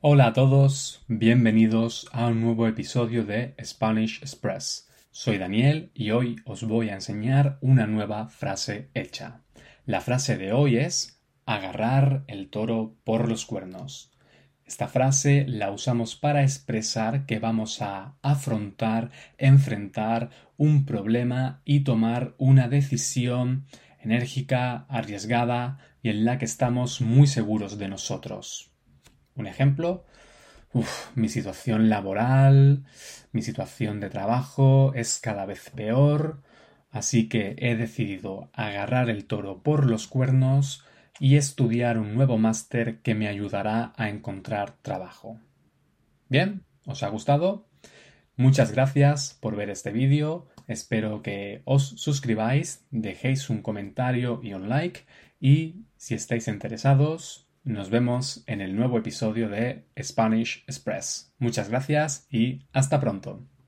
Hola a todos, bienvenidos a un nuevo episodio de Spanish Express. Soy Daniel y hoy os voy a enseñar una nueva frase hecha. La frase de hoy es agarrar el toro por los cuernos. Esta frase la usamos para expresar que vamos a afrontar, enfrentar un problema y tomar una decisión enérgica, arriesgada y en la que estamos muy seguros de nosotros. Un ejemplo, mi situación laboral, mi situación de trabajo es cada vez peor, así que he decidido agarrar el toro por los cuernos y estudiar un nuevo máster que me ayudará a encontrar trabajo. Bien, ¿os ha gustado? Muchas gracias por ver este vídeo, espero que os suscribáis, dejéis un comentario y un like y si estáis interesados, nos vemos en el nuevo episodio de Spanish Express. Muchas gracias y hasta pronto.